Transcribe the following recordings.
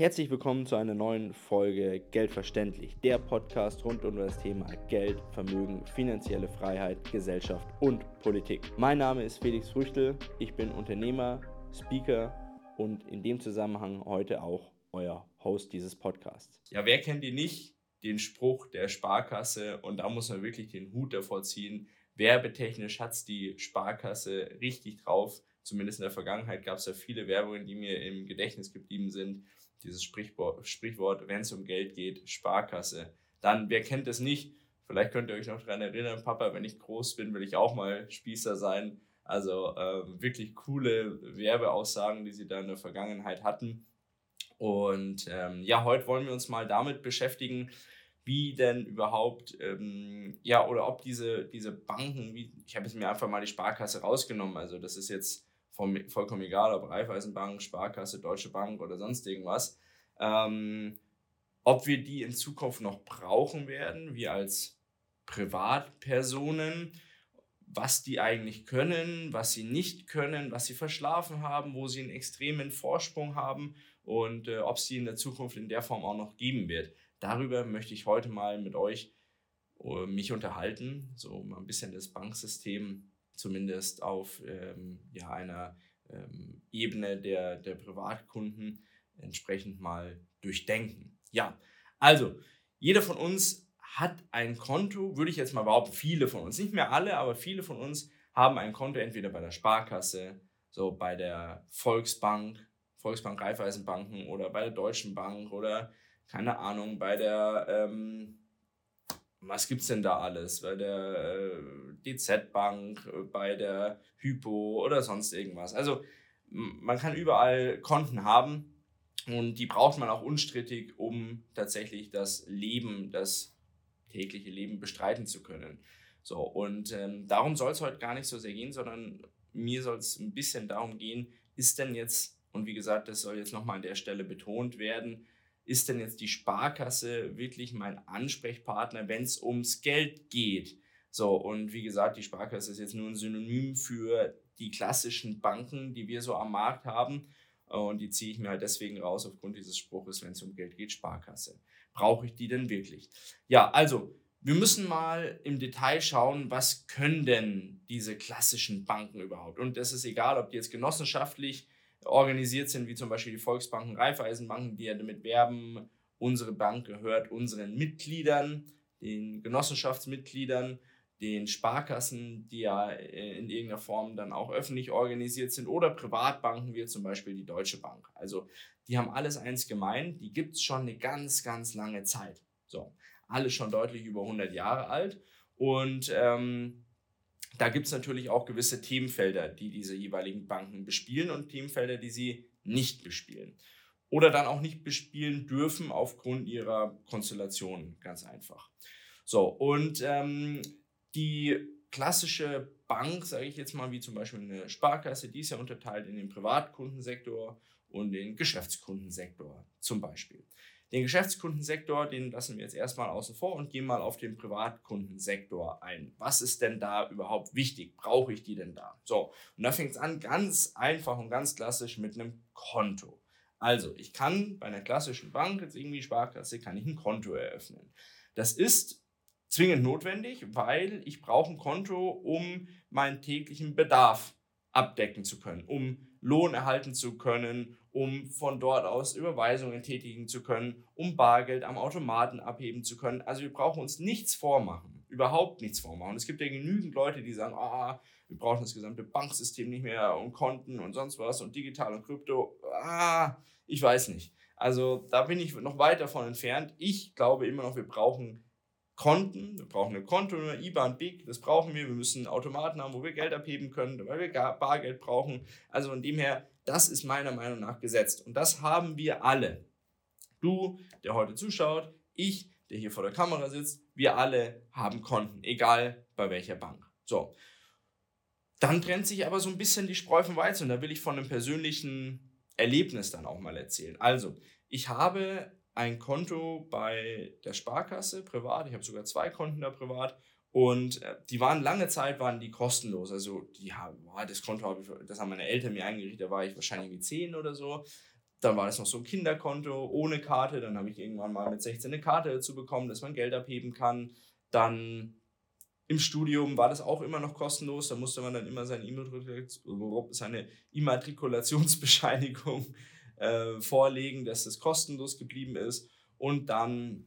Herzlich willkommen zu einer neuen Folge Geldverständlich, der Podcast rund um das Thema Geld, Vermögen, finanzielle Freiheit, Gesellschaft und Politik. Mein Name ist Felix Früchtel, ich bin Unternehmer, Speaker und in dem Zusammenhang heute auch euer Host dieses Podcasts. Ja, wer kennt ihn nicht? Den Spruch der Sparkasse und da muss man wirklich den Hut davor ziehen. Werbetechnisch hat es die Sparkasse richtig drauf. Zumindest in der Vergangenheit gab es ja viele Werbungen, die mir im Gedächtnis geblieben sind dieses Sprichwort, wenn es um Geld geht, Sparkasse. Dann, wer kennt es nicht? Vielleicht könnt ihr euch noch daran erinnern, Papa, wenn ich groß bin, will ich auch mal Spießer sein. Also äh, wirklich coole Werbeaussagen, die sie da in der Vergangenheit hatten. Und ähm, ja, heute wollen wir uns mal damit beschäftigen, wie denn überhaupt, ähm, ja, oder ob diese, diese Banken, wie, ich habe jetzt mir einfach mal die Sparkasse rausgenommen, also das ist jetzt vollkommen egal, ob Raiffeisenbank, Sparkasse, Deutsche Bank oder sonst irgendwas, ähm, ob wir die in Zukunft noch brauchen werden, wir als Privatpersonen, was die eigentlich können, was sie nicht können, was sie verschlafen haben, wo sie einen extremen Vorsprung haben und äh, ob sie in der Zukunft in der Form auch noch geben wird. Darüber möchte ich heute mal mit euch uh, mich unterhalten, so mal ein bisschen das Banksystem zumindest auf ähm, ja, einer ähm, Ebene der, der Privatkunden entsprechend mal durchdenken. Ja, also jeder von uns hat ein Konto, würde ich jetzt mal behaupten, viele von uns, nicht mehr alle, aber viele von uns haben ein Konto entweder bei der Sparkasse, so bei der Volksbank, Volksbank Raiffeisenbanken oder bei der Deutschen Bank oder keine Ahnung, bei der ähm, was gibt es denn da alles? Bei der äh, DZ-Bank, äh, bei der Hypo oder sonst irgendwas. Also man kann überall Konten haben und die braucht man auch unstrittig, um tatsächlich das Leben, das tägliche Leben bestreiten zu können. So, und ähm, darum soll es heute gar nicht so sehr gehen, sondern mir soll es ein bisschen darum gehen, ist denn jetzt, und wie gesagt, das soll jetzt nochmal an der Stelle betont werden, ist denn jetzt die Sparkasse wirklich mein Ansprechpartner, wenn es ums Geld geht? So, und wie gesagt, die Sparkasse ist jetzt nur ein Synonym für die klassischen Banken, die wir so am Markt haben. Und die ziehe ich mir halt deswegen raus aufgrund dieses Spruches, wenn es um Geld geht, Sparkasse. Brauche ich die denn wirklich? Ja, also wir müssen mal im Detail schauen, was können denn diese klassischen Banken überhaupt? Und das ist egal, ob die jetzt genossenschaftlich organisiert sind, wie zum Beispiel die Volksbanken, Raiffeisenbanken, die ja damit werben, unsere Bank gehört unseren Mitgliedern, den Genossenschaftsmitgliedern, den Sparkassen, die ja äh, in irgendeiner Form dann auch öffentlich organisiert sind, oder Privatbanken, wie zum Beispiel die Deutsche Bank. Also die haben alles eins gemein, die gibt es schon eine ganz, ganz lange Zeit. So, alle schon deutlich über 100 Jahre alt. Und ähm, da gibt es natürlich auch gewisse Themenfelder, die diese jeweiligen Banken bespielen und Themenfelder, die sie nicht bespielen. Oder dann auch nicht bespielen dürfen aufgrund ihrer Konstellation, ganz einfach. So, und ähm, die klassische Bank, sage ich jetzt mal, wie zum Beispiel eine Sparkasse, die ist ja unterteilt in den Privatkundensektor und den Geschäftskundensektor zum Beispiel. Den Geschäftskundensektor, den lassen wir jetzt erstmal außen vor und gehen mal auf den Privatkundensektor ein. Was ist denn da überhaupt wichtig? Brauche ich die denn da? So, und da fängt es an ganz einfach und ganz klassisch mit einem Konto. Also, ich kann bei einer klassischen Bank, jetzt irgendwie Sparkasse, kann ich ein Konto eröffnen. Das ist zwingend notwendig, weil ich brauche ein Konto, um meinen täglichen Bedarf abdecken zu können, um Lohn erhalten zu können, um von dort aus Überweisungen tätigen zu können, um Bargeld am Automaten abheben zu können. Also wir brauchen uns nichts vormachen, überhaupt nichts vormachen. Es gibt ja genügend Leute, die sagen, ah, wir brauchen das gesamte Banksystem nicht mehr und Konten und sonst was und digital und Krypto. Ah, ich weiß nicht. Also da bin ich noch weit davon entfernt. Ich glaube immer noch, wir brauchen Konten, wir brauchen eine Konto, eine IBAN, BIC, das brauchen wir. Wir müssen Automaten haben, wo wir Geld abheben können, weil wir Bargeld brauchen. Also von dem her, das ist meiner Meinung nach gesetzt. Und das haben wir alle. Du, der heute zuschaut, ich, der hier vor der Kamera sitzt, wir alle haben Konten, egal bei welcher Bank. So. Dann trennt sich aber so ein bisschen die Spreu vom Weizen und da will ich von einem persönlichen Erlebnis dann auch mal erzählen. Also, ich habe ein Konto bei der Sparkasse privat. Ich habe sogar zwei Konten da privat. Und äh, die waren lange Zeit waren die kostenlos. Also die haben, das Konto habe ich, das haben meine Eltern mir eingerichtet, da war ich wahrscheinlich wie 10 oder so. Dann war das noch so ein Kinderkonto ohne Karte. Dann habe ich irgendwann mal mit 16 eine Karte dazu bekommen, dass man Geld abheben kann. Dann im Studium war das auch immer noch kostenlos. Da musste man dann immer seine Immatrikulationsbescheinigung äh, vorlegen, dass das kostenlos geblieben ist. Und dann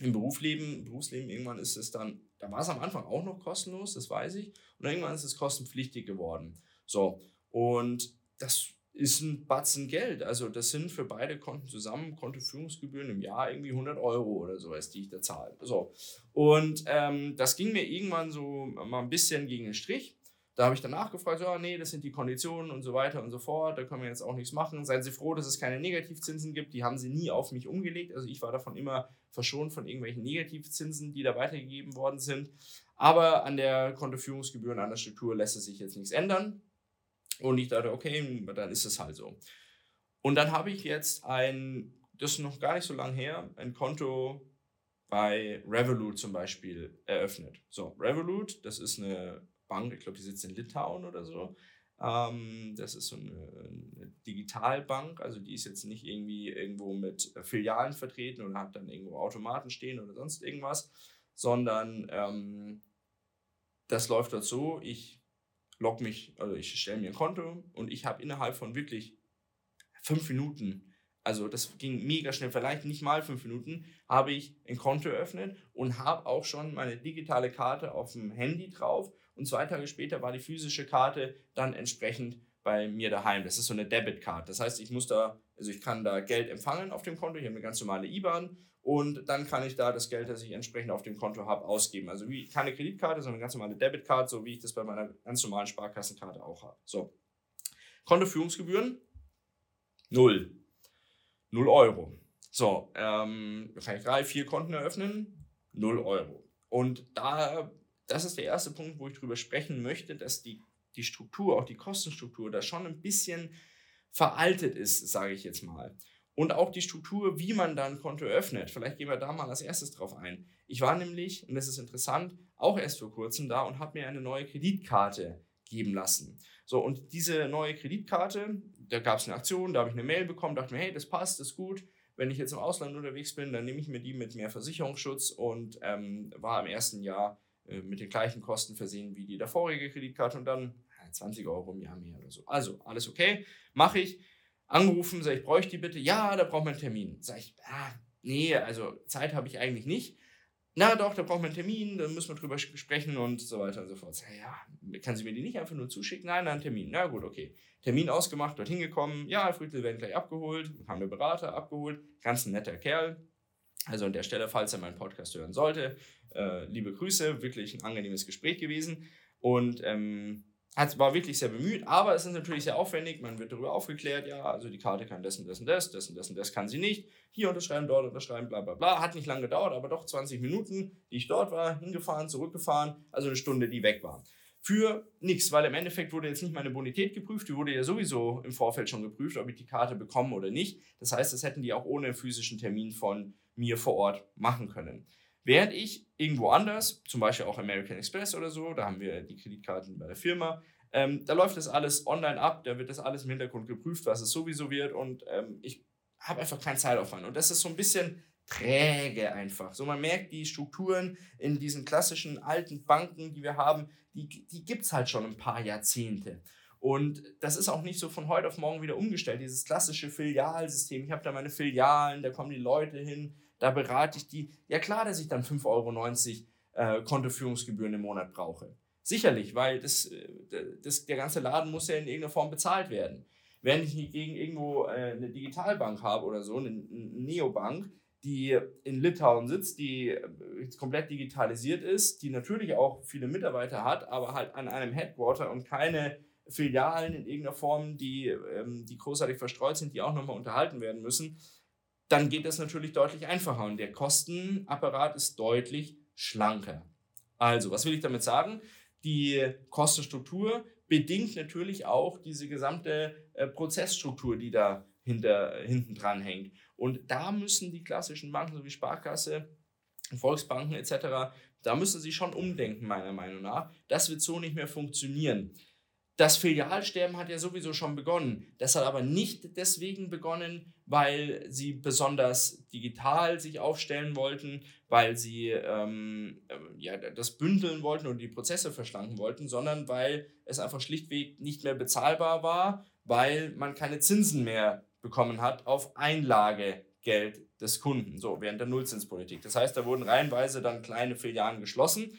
im Berufsleben, Berufsleben irgendwann ist es dann, da war es am Anfang auch noch kostenlos, das weiß ich. Und irgendwann ist es kostenpflichtig geworden. So, und das ist ein Batzen Geld. Also das sind für beide Konten zusammen Kontoführungsgebühren im Jahr irgendwie 100 Euro oder sowas, die ich da zahle. So. Und ähm, das ging mir irgendwann so mal ein bisschen gegen den Strich. Da habe ich danach gefragt, ja, nee, das sind die Konditionen und so weiter und so fort, da können wir jetzt auch nichts machen. Seien Sie froh, dass es keine Negativzinsen gibt, die haben Sie nie auf mich umgelegt. Also ich war davon immer verschont von irgendwelchen Negativzinsen, die da weitergegeben worden sind. Aber an der Kontoführungsgebühren, an der Struktur lässt es sich jetzt nichts ändern. Und ich dachte, okay, dann ist es halt so. Und dann habe ich jetzt ein, das ist noch gar nicht so lange her, ein Konto bei Revolut zum Beispiel eröffnet. So, Revolut, das ist eine Bank, ich glaube, die sitzt in Litauen oder so. Ähm, das ist so eine, eine, Digitalbank, also die ist jetzt nicht irgendwie irgendwo mit Filialen vertreten oder hat dann irgendwo Automaten stehen oder sonst irgendwas, sondern ähm, das läuft dort so, ich log mich, also ich stelle mir ein Konto und ich habe innerhalb von wirklich fünf Minuten, also das ging mega schnell, vielleicht nicht mal fünf Minuten, habe ich ein Konto eröffnet und habe auch schon meine digitale Karte auf dem Handy drauf und zwei Tage später war die physische Karte dann entsprechend bei mir daheim. Das ist so eine Debitcard. Das heißt, ich muss da, also ich kann da Geld empfangen auf dem Konto, ich habe eine ganz normale IBAN und dann kann ich da das Geld, das ich entsprechend auf dem Konto habe, ausgeben. Also wie keine Kreditkarte, sondern eine ganz normale Debitcard, so wie ich das bei meiner ganz normalen Sparkassenkarte auch habe. So. Kontoführungsgebühren? Null. Null Euro. So, ähm, kann ich drei, vier Konten eröffnen? Null Euro. Und da, das ist der erste Punkt, wo ich drüber sprechen möchte, dass die, die Struktur, auch die Kostenstruktur, da schon ein bisschen veraltet ist, sage ich jetzt mal und auch die Struktur, wie man dann Konto öffnet. Vielleicht gehen wir da mal als erstes drauf ein. Ich war nämlich, und das ist interessant, auch erst vor kurzem da und habe mir eine neue Kreditkarte geben lassen. So, und diese neue Kreditkarte, da gab es eine Aktion, da habe ich eine Mail bekommen, dachte mir, hey, das passt, das ist gut. Wenn ich jetzt im Ausland unterwegs bin, dann nehme ich mir die mit mehr Versicherungsschutz und ähm, war im ersten Jahr mit den gleichen Kosten versehen wie die davorige Kreditkarte und dann 20 Euro im Jahr mehr oder so. Also, alles okay, mache ich angerufen, sag ich, bräuchte die bitte? Ja, da braucht man einen Termin. Sag ich, ah, nee, also Zeit habe ich eigentlich nicht. Na doch, da braucht man einen Termin, da müssen wir drüber sprechen und so weiter und so fort. Sag, ja, kann sie mir die nicht einfach nur zuschicken? Nein, nein, Termin. Na gut, okay. Termin ausgemacht, dorthin gekommen. Ja, Friedel werden gleich abgeholt. Haben wir Berater abgeholt. Ganz ein netter Kerl. Also an der Stelle, falls er meinen Podcast hören sollte, äh, liebe Grüße, wirklich ein angenehmes Gespräch gewesen. Und ähm, hat, war wirklich sehr bemüht, aber es ist natürlich sehr aufwendig. Man wird darüber aufgeklärt, ja, also die Karte kann das und das und das, das und das und das kann sie nicht. Hier unterschreiben, dort unterschreiben, bla bla bla. Hat nicht lange gedauert, aber doch 20 Minuten, die ich dort war, hingefahren, zurückgefahren, also eine Stunde, die weg war. Für nichts, weil im Endeffekt wurde jetzt nicht meine Bonität geprüft, die wurde ja sowieso im Vorfeld schon geprüft, ob ich die Karte bekomme oder nicht. Das heißt, das hätten die auch ohne physischen Termin von mir vor Ort machen können. Während ich irgendwo anders, zum Beispiel auch American Express oder so, da haben wir die Kreditkarten bei der Firma, ähm, da läuft das alles online ab, da wird das alles im Hintergrund geprüft, was es sowieso wird und ähm, ich habe einfach keinen Zeitaufwand. Und das ist so ein bisschen träge einfach. So man merkt, die Strukturen in diesen klassischen alten Banken, die wir haben, die, die gibt es halt schon ein paar Jahrzehnte. Und das ist auch nicht so von heute auf morgen wieder umgestellt, dieses klassische Filialsystem. Ich habe da meine Filialen, da kommen die Leute hin, da berate ich die. Ja klar, dass ich dann 5,90 Euro äh, Kontoführungsgebühren im Monat brauche. Sicherlich, weil das, äh, das, der ganze Laden muss ja in irgendeiner Form bezahlt werden. Wenn ich gegen irgendwo äh, eine Digitalbank habe oder so, eine, Neobank, die in Litauen sitzt, die äh, komplett digitalisiert ist, die natürlich auch viele Mitarbeiter hat, aber halt an einem Headquarter und keine Filialen in irgendeiner Form, die, ähm, die großartig verstreut sind, die auch nochmal unterhalten werden müssen, dann geht das natürlich deutlich einfacher und der Kostenapparat ist deutlich schlanker. Also, was will ich damit sagen? Die Kostenstruktur bedingt natürlich auch diese gesamte äh, Prozessstruktur, die da hinter, hinten dran hängt. Und da müssen die klassischen Banken, so wie Sparkasse, Volksbanken etc., da müssen sie schon umdenken, meiner Meinung nach. Das wird so nicht mehr funktionieren. das Filialsterben hat ja sowieso schon begonnen. Das hat aber nicht deswegen begonnen, weil sie besonders digital sich aufstellen wollten, weil sie ähm, äh, ja, das bündeln wollten und die Prozesse verschlanken wollten, sondern weil es einfach schlichtweg nicht mehr bezahlbar war, weil man keine Zinsen mehr bekommen hat auf Einlagegeld des Kunden, so während der Nullzinspolitik. Das heißt, da wurden reihenweise dann kleine Filialen geschlossen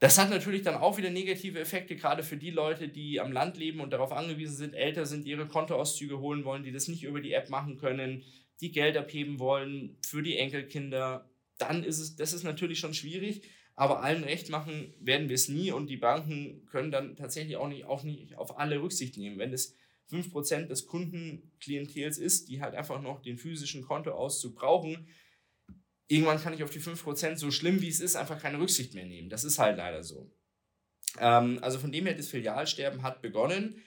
das hat natürlich dann auch wieder negative Effekte, gerade für die Leute, die am Land leben und darauf angewiesen sind, älter sind, ihre Kontoauszüge holen wollen, die das nicht über die App machen können, die Geld abheben wollen für die Enkelkinder. Dann ist es, das ist natürlich schon schwierig, aber allen recht machen werden wir es nie und die Banken können dann tatsächlich auch nicht, auch nicht auf alle Rücksicht nehmen. Wenn es 5% des Kundenklientels ist, die halt einfach noch den physischen Kontoauszug brauchen, irgendwann kann ich auf die 5%, so schlimm wie es ist, einfach keine Rücksicht mehr nehmen. Das ist halt leider so. Ähm, also von dem her, das Filialsterben hat begonnen,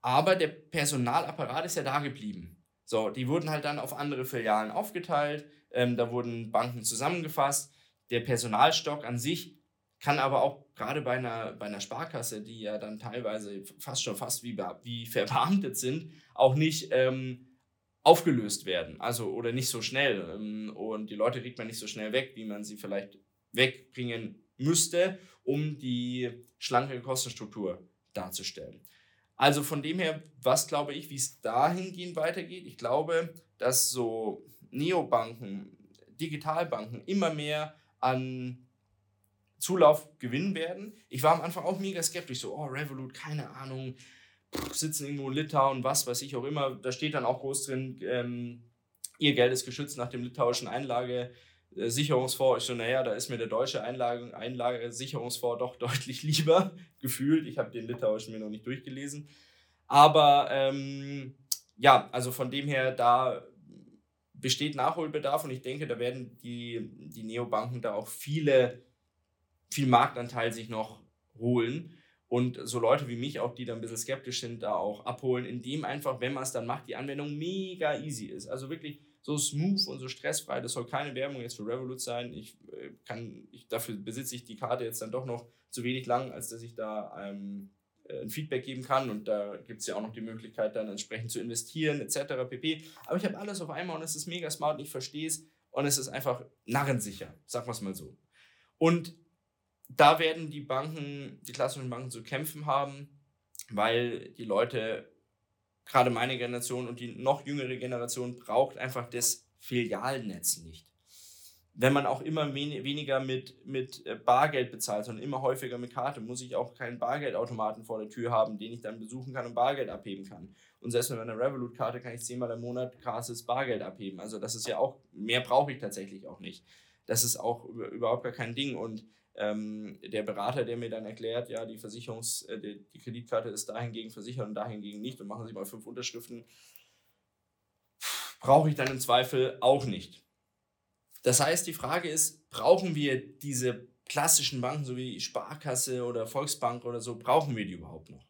aber der Personalapparat ist ja da geblieben. So, die wurden halt dann auf andere Filialen aufgeteilt, ähm, da wurden Banken zusammengefasst. Der Personalstock an sich kann aber auch gerade bei einer, bei einer Sparkasse, die ja dann teilweise fast schon fast wie, wie verbeamtet sind, auch nicht ähm, aufgelöst werden. Also oder nicht so schnell. Ähm, und die Leute kriegt man nicht so schnell weg, wie man sie vielleicht wegbringen müsste, um die schlanke Kostenstruktur darzustellen. Also von dem her, was glaube ich, wie es dahingehend weitergeht? Ich glaube, dass so Neobanken, Digitalbanken immer mehr an Zulauf gewinnen werden. Ich war am Anfang auch mega skeptisch, so, oh, Revolut, keine Ahnung, sitzen irgendwo in Litauen, was weiß ich auch immer. Da steht dann auch groß drin, ähm, ihr Geld ist geschützt nach dem litauischen Einlagesicherungsfonds. Ich so, naja, da ist mir der deutsche Einlage, Einlagesicherungsfonds doch deutlich lieber gefühlt. Ich habe den litauischen mir noch nicht durchgelesen. Aber ähm, ja, also von dem her, da besteht Nachholbedarf und ich denke, da werden die, die Neobanken da auch viele, viel Marktanteil sich noch holen und so Leute wie mich auch, die da ein bisschen skeptisch sind, da auch abholen, indem einfach, wenn man es dann macht, die Anwendung mega easy ist. Also wirklich so smooth und so stressfrei. Das soll keine Werbung jetzt für Revolut sein. Ich äh, kann, ich, dafür besitze ich die Karte jetzt dann doch noch zu wenig lang, als dass ich da ähm, äh, ein Feedback geben kann. Und da gibt es ja auch noch die Möglichkeit, dann entsprechend zu investieren, etc. pp. Aber ich habe alles auf einmal und es ist mega smart und ich verstehe es. Und es ist einfach narrensicher, sagen wir es mal so. Und da werden die Banken, die klassischen Banken zu kämpfen haben, weil die Leute, gerade meine Generation und die noch jüngere Generation, braucht einfach das Filialnetz nicht. Wenn man auch immer wen weniger mit, mit äh, Bargeld bezahlt, sondern immer häufiger mit Karte, muss ich auch keinen Bargeldautomaten vor der Tür haben, den ich dann besuchen kann und Bargeld abheben kann. Und selbst mit meiner Revolut-Karte kann ich zehnmal im Monat krasses Bargeld abheben. Also das ist ja auch, mehr brauche ich tatsächlich auch nicht. Das ist auch überhaupt gar kein Ding. Und ähm, der Berater, der mir dann erklärt, ja, die Versicherungs-, äh, die, die, Kreditkarte ist dahingegen versichert und dahingegen nicht und machen Sie mal fünf Unterschriften, brauche ich dann im Zweifel auch nicht. Das heißt, die Frage ist, brauchen wir diese klassischen Banken, so wie Sparkasse oder Volksbank oder so, brauchen wir die überhaupt noch?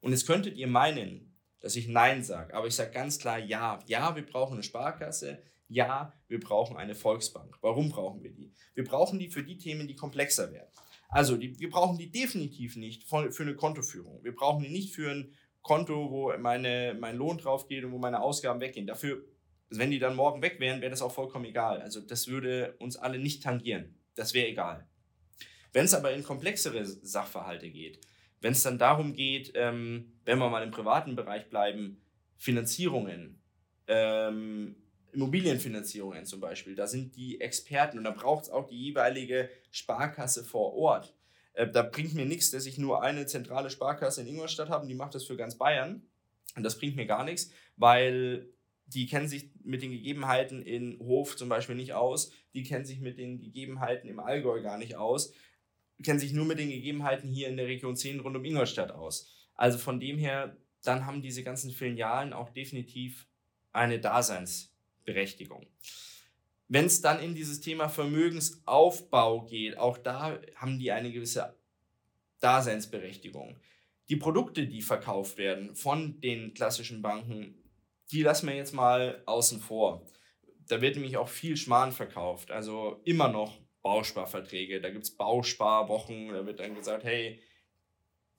Und jetzt könntet ihr meinen, dass ich Nein sage, aber ich sage ganz klar Ja. Ja, wir brauchen eine Sparkasse, ja, wir brauchen eine Volksbank. Warum brauchen wir die? Wir brauchen die für die Themen, die komplexer werden. Also, die, wir brauchen die definitiv nicht für eine Kontoführung. Wir brauchen die nicht für ein Konto, wo meine, mein Lohn drauf geht und wo meine Ausgaben weggehen. Dafür, wenn die dann morgen weg wären, wäre das auch vollkommen egal. Also, das würde uns alle nicht tangieren. Das wäre egal. Wenn es aber in komplexere Sachverhalte geht, wenn es dann darum geht, ähm, wenn wir mal im privaten Bereich bleiben, Finanzierungen, ähm, Immobilienfinanzierungen zum Beispiel. Da sind die Experten und da braucht es auch die jeweilige Sparkasse vor Ort. Äh, da bringt mir nichts, dass ich nur eine zentrale Sparkasse in Ingolstadt habe und die macht das für ganz Bayern. Und das bringt mir gar nichts, weil die kennen sich mit den Gegebenheiten in Hof zum Beispiel nicht aus, die kennen sich mit den Gegebenheiten im Allgäu gar nicht aus, kennen sich nur mit den Gegebenheiten hier in der Region 10 rund um Ingolstadt aus. Also von dem her, dann haben diese ganzen Filialen auch definitiv eine Daseins Berechtigung. Wenn es dann in dieses Thema Vermögensaufbau geht, auch da haben die eine gewisse Daseinsberechtigung. Die Produkte, die verkauft werden von den klassischen Banken, die lassen wir jetzt mal außen vor. Da wird nämlich auch viel Schmarrn verkauft. Also immer noch Bausparverträge, da gibt es Bausparwochen, da wird dann gesagt, hey,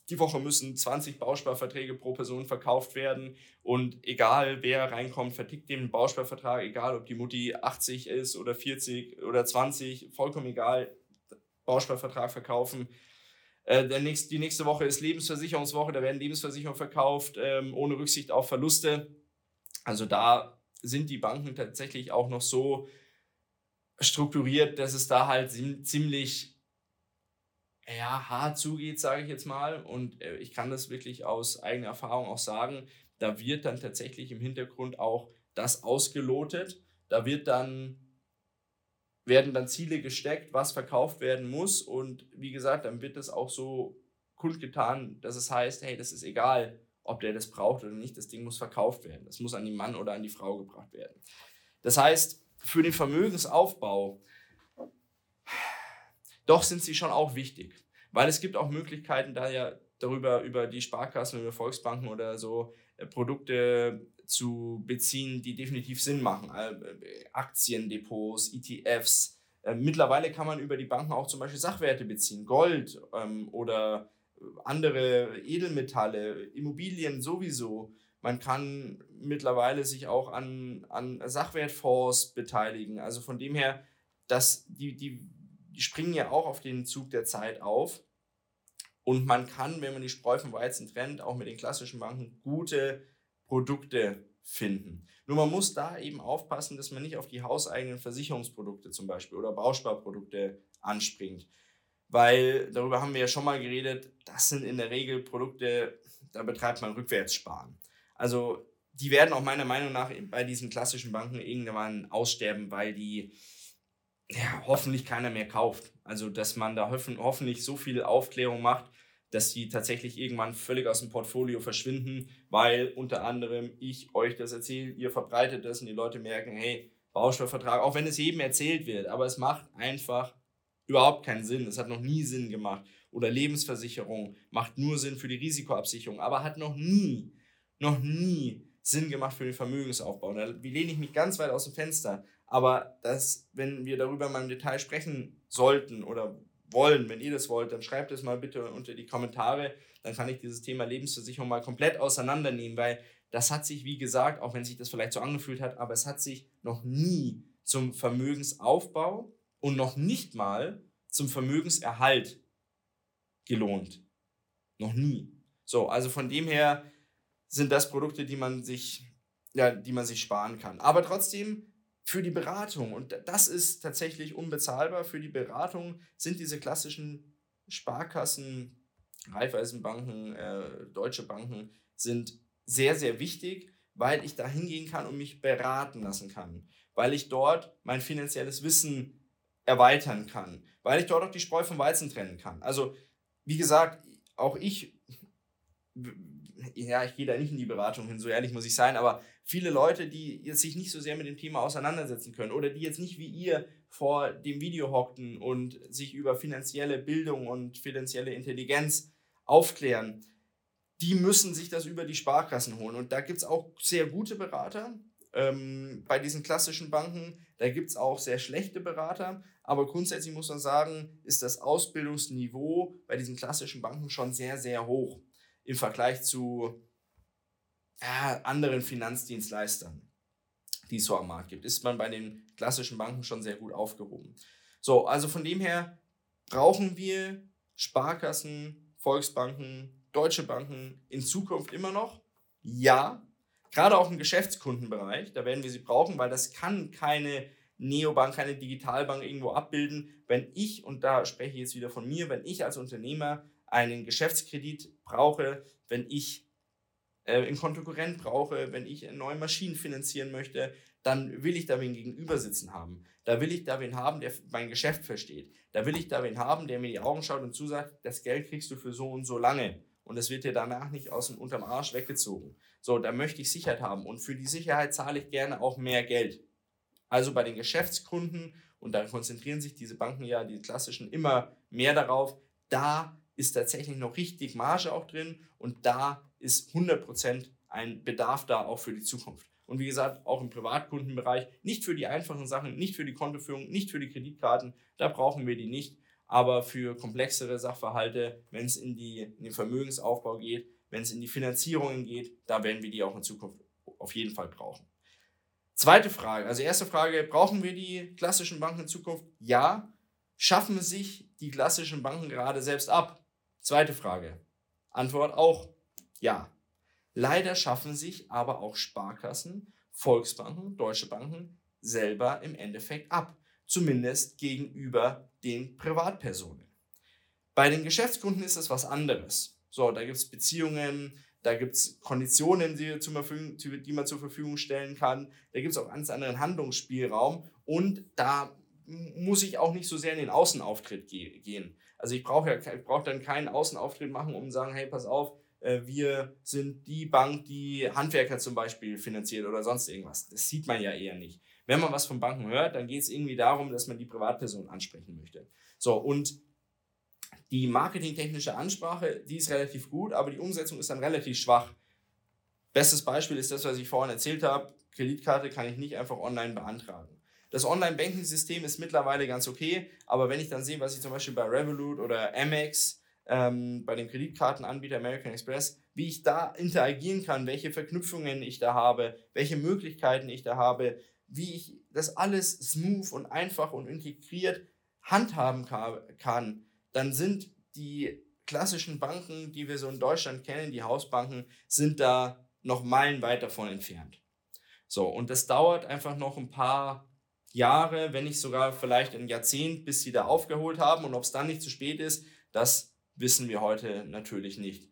die Woche müssen 20 Bausparverträge pro Person verkauft werden und egal wer reinkommt, vertickt dem Bausparvertrag, egal ob die Mutti 80 ist oder 40 oder 20, vollkommen egal, Bausparvertrag verkaufen. Äh, der nächst, die nächste Woche ist Lebensversicherungswoche, da werden Lebensversicherungen verkauft, ähm, ohne Rücksicht auf Verluste. Also da sind die Banken tatsächlich auch noch so strukturiert, dass es da halt ziemlich ja, hart zugeht, sage ich jetzt mal. Und äh, ich kann das wirklich aus eigener Erfahrung auch sagen. Da wird dann tatsächlich im Hintergrund auch das ausgelotet. Da wird dann, werden dann Ziele gesteckt, was verkauft werden muss. Und wie gesagt, dann wird das auch so kundgetan, dass es heißt, hey, das ist egal, ob der das braucht oder nicht. Das Ding muss verkauft werden. Das muss an den Mann oder an die Frau gebracht werden. Das heißt, für den Vermögensaufbau doch sind sie schon auch wichtig, weil es gibt auch Möglichkeiten, da ja darüber über die Sparkassen, über Volksbanken oder so äh, Produkte zu beziehen, die definitiv Sinn machen. Äh, Aktiendepots, ETFs. Äh, mittlerweile kann man über die Banken auch zum Beispiel Sachwerte beziehen, Gold ähm, oder andere Edelmetalle, Immobilien sowieso. Man kann mittlerweile sich auch an, an Sachwertfonds beteiligen. Also von dem her, dass die die springen ja auch auf den Zug der Zeit auf. Und man kann, wenn man die Spreu vom Weizen trennt, auch mit den klassischen Banken gute Produkte finden. Nur man muss da eben aufpassen, dass man nicht auf die hauseigenen Versicherungsprodukte zum Beispiel oder Bausparprodukte anspringt. Weil darüber haben wir ja schon mal geredet, das sind in der Regel Produkte, da betreibt man Rückwärtssparen. Also die werden auch meiner Meinung nach bei diesen klassischen Banken irgendwann aussterben, weil die ja, hoffentlich keiner mehr kauft. Also, dass man da hoffen, hoffentlich so viel Aufklärung macht, dass die tatsächlich irgendwann völlig aus dem Portfolio verschwinden, weil unter anderem ich euch das erzähle, ihr verbreitet das und die Leute merken, hey, Baustoffvertrag, auch wenn es jedem erzählt wird, aber es macht einfach überhaupt keinen Sinn. Es hat noch nie Sinn gemacht. Oder Lebensversicherung macht nur Sinn für die Risikoabsicherung, aber hat noch nie, noch nie Sinn gemacht für den Vermögensaufbau. Da lehne ich mich ganz weit aus dem Fenster. Aber das, wenn wir darüber mal im Detail sprechen sollten oder wollen, wenn ihr das wollt, dann schreibt es mal bitte unter die Kommentare. Dann kann ich dieses Thema Lebensversicherung mal komplett auseinandernehmen, weil das hat sich, wie gesagt, auch wenn sich das vielleicht so angefühlt hat, aber es hat sich noch nie zum Vermögensaufbau und noch nicht mal zum Vermögenserhalt gelohnt. Noch nie. So, also von dem her sind das Produkte, die man sich, ja, die man sich sparen kann. Aber trotzdem für die Beratung, und das ist tatsächlich unbezahlbar, für die Beratung sind diese klassischen Sparkassen, Raiffeisenbanken, äh, deutsche Banken sind sehr, sehr wichtig, weil ich da hingehen kann und mich beraten lassen kann, weil ich dort mein finanzielles Wissen erweitern kann, weil ich dort auch die Spreu vom Weizen trennen kann. Also, wie gesagt, auch ich ja, ich gehe da nicht in die Beratung hin, so ehrlich muss ich sein, aber viele Leute, die jetzt sich nicht so sehr mit dem Thema auseinandersetzen können oder die jetzt nicht wie ihr vor dem Video hockten und sich über finanzielle Bildung und finanzielle Intelligenz aufklären, die müssen sich das über die Sparkassen holen. Und da gibt es auch sehr gute Berater ähm, bei diesen klassischen Banken. Da gibt es auch sehr schlechte Berater. Aber grundsätzlich muss man sagen, ist das Ausbildungsniveau bei diesen klassischen Banken schon sehr, sehr hoch im Vergleich zu ja, anderen Finanzdienstleistern, die es so am Markt gibt, ist man bei den klassischen Banken schon sehr gut aufgehoben. So, also von dem her brauchen wir Sparkassen, Volksbanken, deutsche Banken in Zukunft immer noch? Ja, gerade auch im Geschäftskundenbereich, da werden wir sie brauchen, weil das kann keine Neobank, keine Digitalbank irgendwo abbilden. Wenn ich, und da spreche ich jetzt wieder von mir, wenn ich als Unternehmer einen Geschäftskredit brauche, wenn ich äh, einen Kontokorrent brauche, wenn ich neue Maschinen finanzieren möchte, dann will ich da wen gegenüber sitzen haben. Da will ich da wen haben, der mein Geschäft versteht. Da will ich da wen haben, der mir die Augen schaut und zusagt, das Geld kriegst du für so und so lange. Und es wird dir danach nicht aus dem unterm Arsch weggezogen. So, da möchte ich Sicherheit haben. Und für die Sicherheit zahle ich gerne auch mehr Geld. Also bei den Geschäftskunden, und da konzentrieren sich diese Banken ja, die klassischen, immer mehr darauf, da ist tatsächlich noch richtig Marge auch drin und da ist 100% ein Bedarf da auch für die Zukunft. Und wie gesagt, auch im Privatkundenbereich, nicht für die einfachen Sachen, nicht für die Kontoführung, nicht für die Kreditkarten, da brauchen wir die nicht. Aber für komplexere Sachverhalte, wenn es in, in den Vermögensaufbau geht, wenn es in die Finanzierungen geht, da werden wir die auch in Zukunft auf jeden Fall brauchen. Zweite Frage, also erste Frage, brauchen wir die klassischen Banken in Zukunft? Ja. Schaffen sich die klassischen Banken gerade selbst ab? Zweite Frage. Antwort auch ja. Leider schaffen sich aber auch Sparkassen, Volksbanken, deutsche Banken selber im Endeffekt ab. Zumindest gegenüber den Privatpersonen. Bei den Geschäftskunden ist es was anderes. So, da gibt es Beziehungen, da gibt es Konditionen, die, die, man zur Verfügung stellen kann. Da gibt es auch ganz anderen Handlungsspielraum und da muss ich auch nicht so sehr in den Außenauftritt ge gehen. Also ich brauche ja, ich brauche dann keinen Außenauftritt machen, um zu sagen, hey, pass auf, äh, wir sind die Bank, die Handwerker zum Beispiel finanziert oder sonst irgendwas. Das sieht man ja eher nicht. Wenn man was von Banken hört, dann geht es irgendwie darum, dass man die Privatperson ansprechen möchte. So, und die marketingtechnische Ansprache, die ist relativ gut, aber die Umsetzung ist dann relativ schwach. Bestes Beispiel ist das, was ich vorhin erzählt habe. Kreditkarte kann ich nicht einfach online beantragen. Das Online-Banking-System ist mittlerweile ganz okay, aber wenn ich dann sehe, was ich zum Beispiel bei Revolut oder Amex, ähm, bei dem Kreditkartenanbieter American Express, wie ich da interagieren kann, welche Verknüpfungen ich da habe, welche Möglichkeiten ich da habe, wie ich das alles smooth und einfach und integriert handhaben kann, dann sind die klassischen Banken, die wir so in Deutschland kennen, die Hausbanken, sind da noch meilenweit davon entfernt. So, und das dauert einfach noch ein paar Jahre, wenn nicht sogar vielleicht ein Jahrzehnt, bis sie da aufgeholt haben. Und ob es dann nicht zu spät ist, das wissen wir heute natürlich nicht.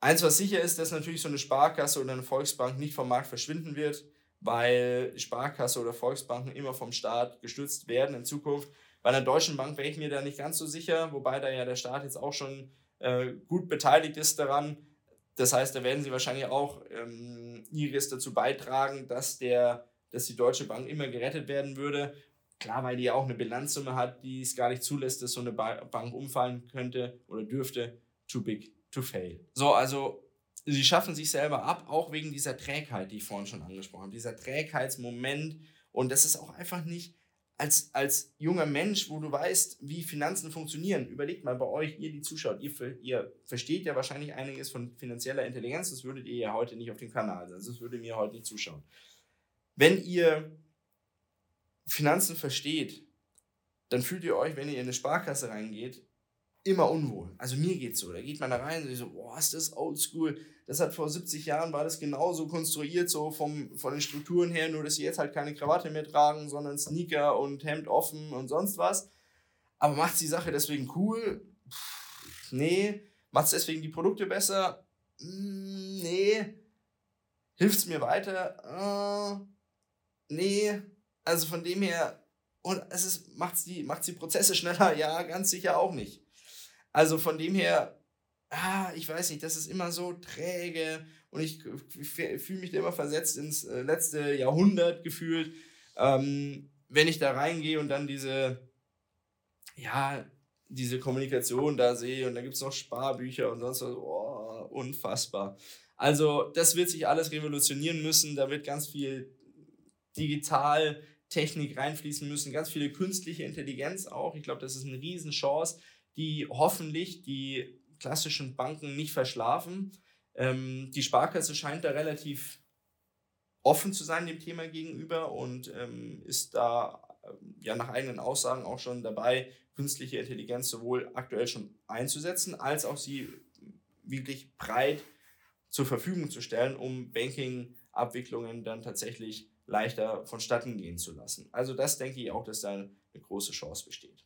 Eins, was sicher ist, dass natürlich so eine Sparkasse oder eine Volksbank nicht vom Markt verschwinden wird, weil Sparkasse oder Volksbanken immer vom Staat gestützt werden in Zukunft. Bei einer deutschen Bank wäre ich mir da nicht ganz so sicher, wobei da ja der Staat jetzt auch schon äh, gut beteiligt ist daran. Das heißt, da werden sie wahrscheinlich auch ähm, ihres dazu beitragen, dass der dass die Deutsche Bank immer gerettet werden würde. Klar, weil die ja auch eine Bilanzsumme hat, die es gar nicht zulässt, dass so eine Bank umfallen könnte oder dürfte. Too big to fail. So, also sie schaffen sich selber ab, auch wegen dieser Trägheit, die ich vorhin schon angesprochen habe. Dieser Trägheitsmoment. Und das ist auch einfach nicht als, als junger Mensch, wo du weißt, wie Finanzen funktionieren. Überlegt mal bei euch, ihr, die zuschaut, ihr, ihr versteht ja wahrscheinlich einiges von finanzieller Intelligenz. Das würdet ihr ja heute nicht auf dem Kanal sein. Das würde mir heute nicht zuschauen. Wenn ihr Finanzen versteht, dann fühlt ihr euch, wenn ihr in eine Sparkasse reingeht, immer unwohl. Also mir geht's so. Da geht man da rein und so, boah, ist das oldschool. Das hat vor 70 Jahren war das genauso konstruiert, so vom, von den Strukturen her, nur dass sie jetzt halt keine Krawatte mehr tragen, sondern Sneaker und Hemd offen und sonst was. Aber macht die Sache deswegen cool? Pff, nee. Macht es deswegen die Produkte besser? Mm, nee. Hilft es mir weiter? Äh, nee, also von dem her, und es ist, macht's die, macht's die Prozesse schneller? Ja, ganz sicher auch nicht. Also von dem her, ah, ich weiß nicht, das ist immer so träge und ich fühle mich da immer versetzt ins äh, letzte Jahrhundert gefühlt. Ähm, wenn ich da reingehe und dann diese, ja, diese Kommunikation da sehe und da gibt es noch Sparbücher und sonst was, oh, unfassbar. Also das wird sich alles revolutionieren müssen, da wird ganz viel Digitaltechnik reinfließen müssen, ganz viele künstliche Intelligenz auch. Ich glaube, das ist eine Riesenchance, die hoffentlich die klassischen Banken nicht verschlafen. Ähm, die Sparkasse scheint da relativ offen zu sein dem Thema gegenüber und ähm, ist da äh, ja nach eigenen Aussagen auch schon dabei, künstliche Intelligenz sowohl aktuell schon einzusetzen, als auch sie wirklich breit zur Verfügung zu stellen, um Banking-Abwicklungen dann tatsächlich leichter vonstatten gehen zu lassen. Also das denke ich auch, dass da eine große Chance besteht.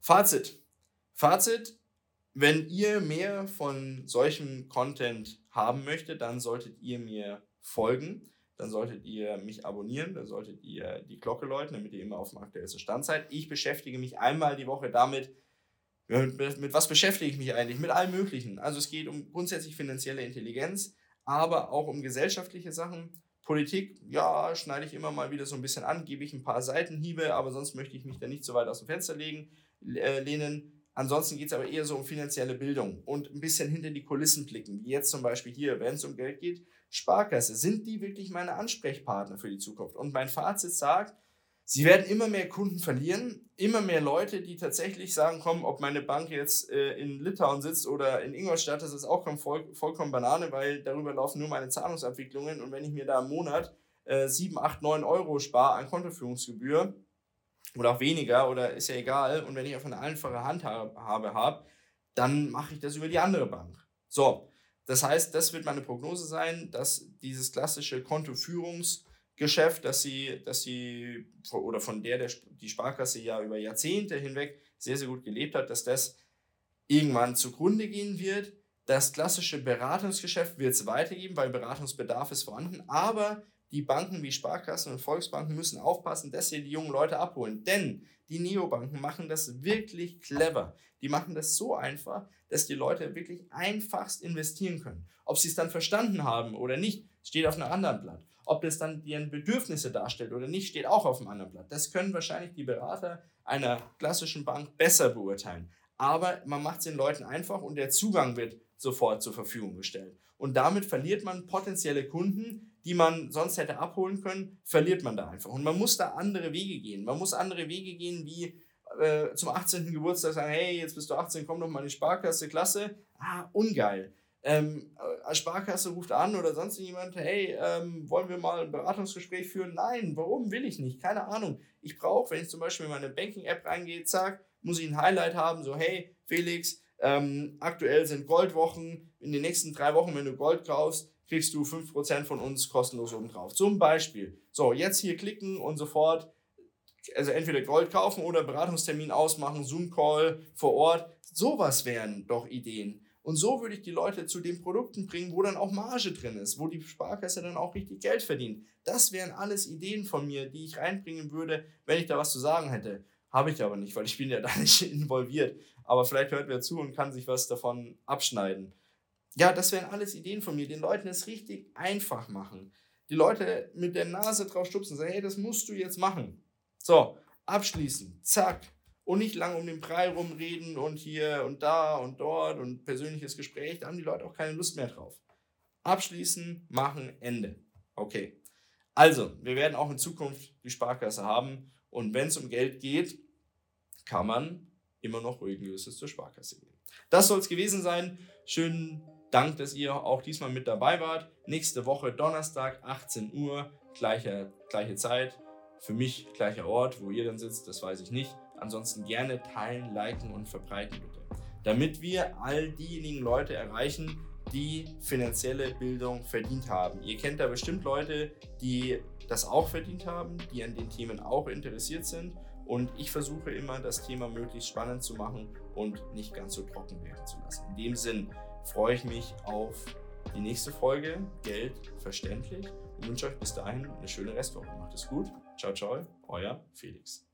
Fazit. Fazit, wenn ihr mehr von solchem Content haben möchtet, dann solltet ihr mir folgen, dann solltet ihr mich abonnieren, dann solltet ihr die Glocke läuten, damit ihr immer auf dem aktuellsten Stand seid. Ich beschäftige mich einmal die Woche damit, mit, mit was beschäftige ich mich eigentlich? Mit allem Möglichen. Also es geht um grundsätzlich finanzielle Intelligenz, aber auch um gesellschaftliche Sachen, Politik, ja, schneide ich immer mal wieder so ein bisschen an, gebe ich ein paar Seitenhiebe, aber sonst möchte ich mich da nicht so weit aus dem Fenster legen, äh, lehnen. Ansonsten geht es aber eher so um finanzielle Bildung und ein bisschen hinter die Kulissen blicken, wie jetzt zum Beispiel hier, wenn es um Geld geht. Sparkasse, sind die wirklich meine Ansprechpartner für die Zukunft? Und mein Fazit sagt, Sie werden immer mehr Kunden verlieren, immer mehr Leute, die tatsächlich sagen, komm, ob meine Bank jetzt äh, in Litauen sitzt oder in Ingolstadt, das ist auch voll, vollkommen Banane, weil darüber laufen nur meine Zahlungsabwicklungen und wenn ich mir da im Monat äh, 7, 8, 9 Euro spare an Kontoführungsgebühr oder auch weniger oder ist ja egal und wenn ich auf eine einfache Handhabe habe, dann mache ich das über die andere Bank. So, das heißt, das wird meine Prognose sein, dass dieses klassische Kontoführungsgeschäft, dass sie, dass sie oder von der, der die Sparkasse ja über Jahrzehnte hinweg sehr, sehr gut gelebt hat, dass das irgendwann zugrunde gehen wird. Das klassische Beratungsgeschäft wird es weitergeben, weil Beratungsbedarf ist vorhanden, aber die Banken wie Sparkassen und Volksbanken müssen aufpassen, dass sie die jungen Leute abholen. Denn die Neobanken machen das wirklich clever. Die machen das so einfach, dass die Leute wirklich einfachst investieren können. Ob sie es dann verstanden haben oder nicht, steht auf einem anderen Blatt. Ob das dann deren Bedürfnisse darstellt oder nicht, steht auch auf einem anderen Blatt. Das können wahrscheinlich die Berater einer klassischen Bank besser beurteilen. Aber man macht es den Leuten einfach und der Zugang wird sofort zur Verfügung gestellt. Und damit verliert man potenzielle Kunden, die man sonst hätte abholen können, verliert man da einfach. Und man muss da andere Wege gehen. Man muss andere Wege gehen, wie äh, zum 18. Geburtstag sagen, hey, jetzt bist du 18, komm doch mal in die Sparkasse, klasse. Ah, ungeil. Ähm, äh, Sparkasse ruft an oder sonst jemand, hey, ähm, wollen wir mal ein Beratungsgespräch führen? Nein, warum will ich nicht? Keine Ahnung. Ich brauche, wenn ich zum Beispiel in meine Banking-App reingehe, zack, muss ich ein Highlight haben, so, hey, Felix, ähm, aktuell sind Goldwochen, in den nächsten drei Wochen, wenn du Gold kaufst, kriegst du 5% von uns kostenlos obendrauf. Zum Beispiel. So, jetzt hier klicken und sofort, also entweder Gold kaufen oder Beratungstermin ausmachen, Zoom-Call vor Ort. Sowas wären doch Ideen. Und so würde ich die Leute zu den Produkten bringen, wo dann auch Marge drin ist, wo die Sparkasse dann auch richtig Geld verdient. Das wären alles Ideen von mir, die ich reinbringen würde, wenn ich da was zu sagen hätte. Habe ich aber nicht, weil ich bin ja da nicht involviert. Aber vielleicht hört wer zu und kann sich was davon abschneiden. Ja, das wären alles Ideen von mir, den Leuten es richtig einfach machen. Die Leute mit der Nase drauf stupsen, sagen, hey, das musst du jetzt machen. So, abschließen, zack. Und nicht lange um den Brei rumreden und hier und da und dort und persönliches Gespräch, da haben die Leute auch keine Lust mehr drauf. Abschließen, machen, Ende. Okay. Also, wir werden auch in Zukunft die Sparkasse haben und wenn es um Geld geht, kann man immer noch ruhigen Gewissens zur Sparkasse gehen. Das soll es gewesen sein. Schönen Dank, dass ihr auch diesmal mit dabei wart. Nächste Woche Donnerstag, 18 Uhr, gleiche, gleiche Zeit. Für mich gleicher Ort, wo ihr dann sitzt, das weiß ich nicht. Ansonsten gerne teilen, liken und verbreiten bitte. Damit wir all diejenigen Leute erreichen, die finanzielle Bildung verdient haben. Ihr kennt da bestimmt Leute, die das auch verdient haben, die an den Themen auch interessiert sind. Und ich versuche immer, das Thema möglichst spannend zu machen und nicht ganz so trocken werden zu lassen. In dem Sinn, freue ich mich auf die nächste Folge Geld verständlich und wünsche euch bis dahin eine schöne Restwoche. Macht es gut. Ciao, ciao, euer Felix.